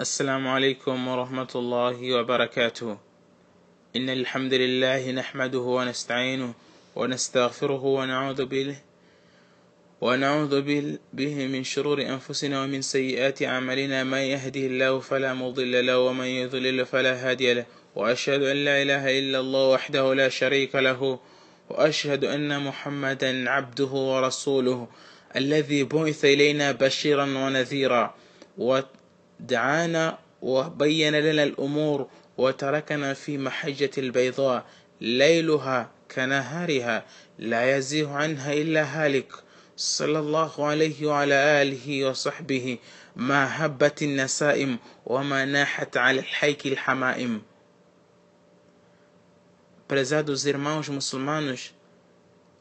السلام عليكم ورحمة الله وبركاته. إن الحمد لله نحمده ونستعينه ونستغفره ونعوذ به ونعوذ به من شرور أنفسنا ومن سيئات أعمالنا. من يهده الله فلا مضل له ومن يضلل فلا هادي له. وأشهد أن لا إله إلا الله وحده لا شريك له. وأشهد أن محمدا عبده ورسوله الذي بعث إلينا بشيرا ونذيرا. ودعانا وبين لنا الأمور وتركنا في محجة البيضاء ليلها كنهارها لا يزيغ عنها إلا هالك. صلى الله عليه وعلى آله وصحبه. ما هبت النسائم وما ناحت على الحيك الحمائم. Prezados irmãos muçulmanos,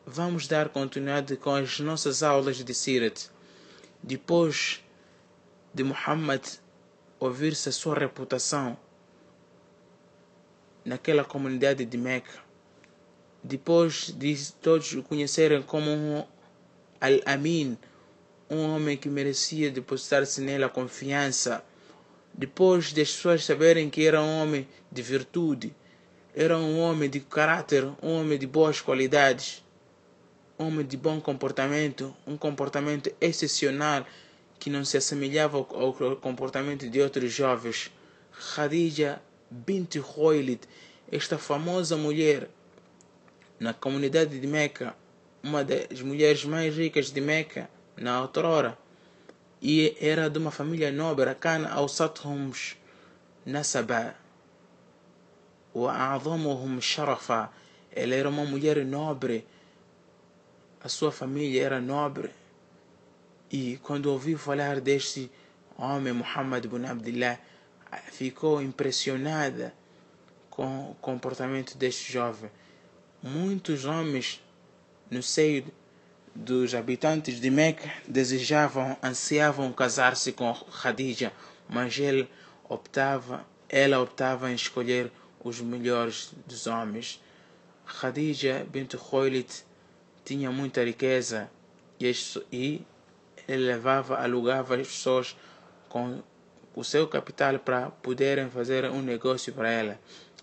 vamos dar continuidade com as nossas aulas de Sirat. Depois de Muhammad ouvir-se a sua reputação naquela comunidade de Meca, depois de todos o conhecerem como um Al-Amin, um homem que merecia depositar-se nele a confiança, depois das pessoas saberem que era um homem de virtude, era um homem de caráter, um homem de boas qualidades, um homem de bom comportamento, um comportamento excepcional que não se assemelhava ao comportamento de outros jovens. Khadija bint Khuwailid, esta famosa mulher na comunidade de Meca, uma das mulheres mais ricas de Meca na outrora, e era de uma família nobre, Kana Awsathums Nasaba. وأعظمهم شرفا ela era uma mulher nobre a sua família era nobre e quando ouviu falar deste homem Muhammad ibn Abdullah ficou impressionada com o comportamento deste jovem muitos homens no seio dos habitantes de Meca desejavam, ansiavam casar-se com Khadija, mas ele optava, ela optava em escolher os melhores dos homens. Khadija bint Khuwailid tinha muita riqueza e ele levava, alugava as pessoas com o seu capital para poderem fazer um negócio para ela.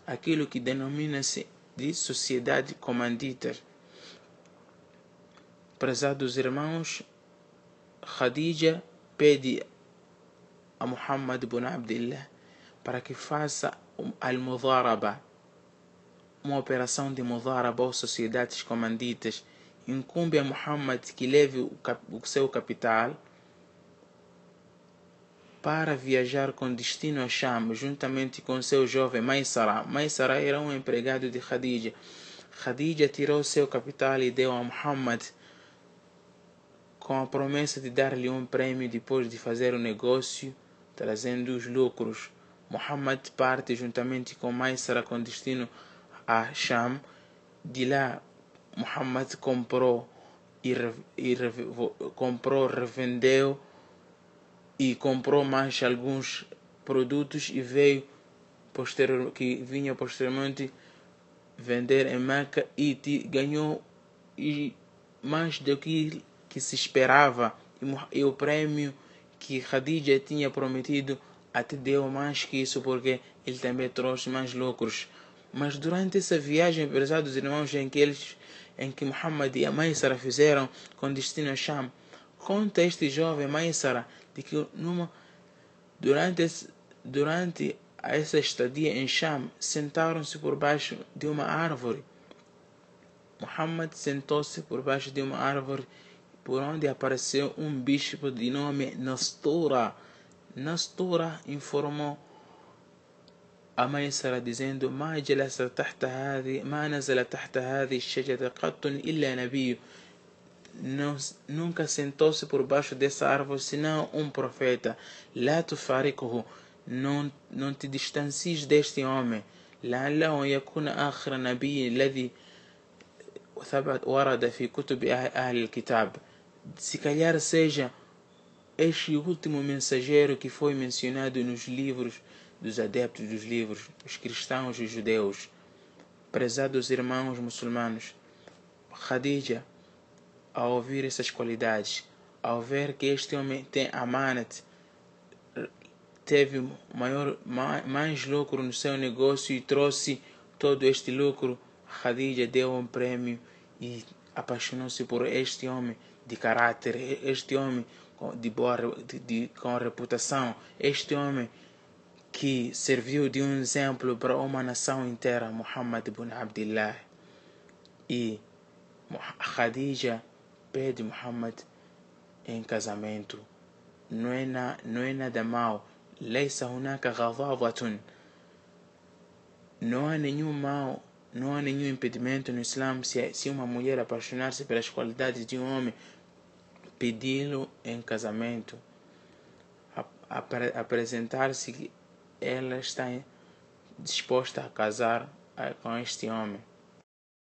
Aquilo que denomina-se de sociedade comandita. Prezados irmãos, Khadija pede a Muhammad ibn Abdullah para que faça al-Mudaraba, uma operação de Mudaraba ou sociedades comanditas, incumbe a Muhammad que leve o, seu capital para viajar com destino a Sham, juntamente com seu jovem Maisara. Maisara era um empregado de Khadija. Khadija tirou seu capital e deu a Muhammad com a promessa de dar-lhe um prêmio depois de fazer o negócio, trazendo os lucros. Muhammad parte juntamente com Maisara com destino a Sham. De lá, Muhammad comprou e, e comprou, revendeu e comprou mais alguns produtos e veio posterior, que vinha posteriormente vender em Meca e ganhou e mais do que, que se esperava e, e o prêmio que Khadija tinha prometido até deu mais que isso porque ele também trouxe mais lucros. Mas durante essa viagem, prezados irmãos, em que eles, em que Muhammad e a Maisara fizeram com destino a Sham, conta este jovem Maisara de que numa, durante, durante essa estadia em Sham, sentaram-se por baixo de uma árvore. Muhammad sentou-se por baixo de uma árvore por onde apareceu um bispo de nome Nastura. Nastura informou a Maisara dizendo ما جلس تحت هذه ما نزل تحت هذه الشجرة قط إلا نبي nunca sentou-se por baixo dessa árvore senão um profeta لا تفارقه não, não te distancies deste homem لعله يكون آخر نبي الذي ثبت ورد في كتب أهل الكتاب se calhar seja este último mensageiro que foi mencionado nos livros dos adeptos dos livros, os cristãos e os judeus. Prezados irmãos muçulmanos, Khadija, ao ouvir essas qualidades, ao ver que este homem tem amanat, teve maior, mais lucro no seu negócio e trouxe todo este lucro, Khadija deu um prêmio e apaixonou-se por este homem de caráter, este homem de boa de, de, com reputação. Este homem que serviu de um exemplo para uma nação inteira, Muhammad ibn Abdullah. E Khadija pede Muhammad em casamento. Não é, na, não é nada mal. Leisa hunaka ghadavatun. Não há nenhum mal, não há nenhum impedimento no Islam se, se uma mulher apaixonar-se pelas qualidades de um homem pedi-lo em casamento, apresentar-se que ela está disposta a casar eh, com este homem.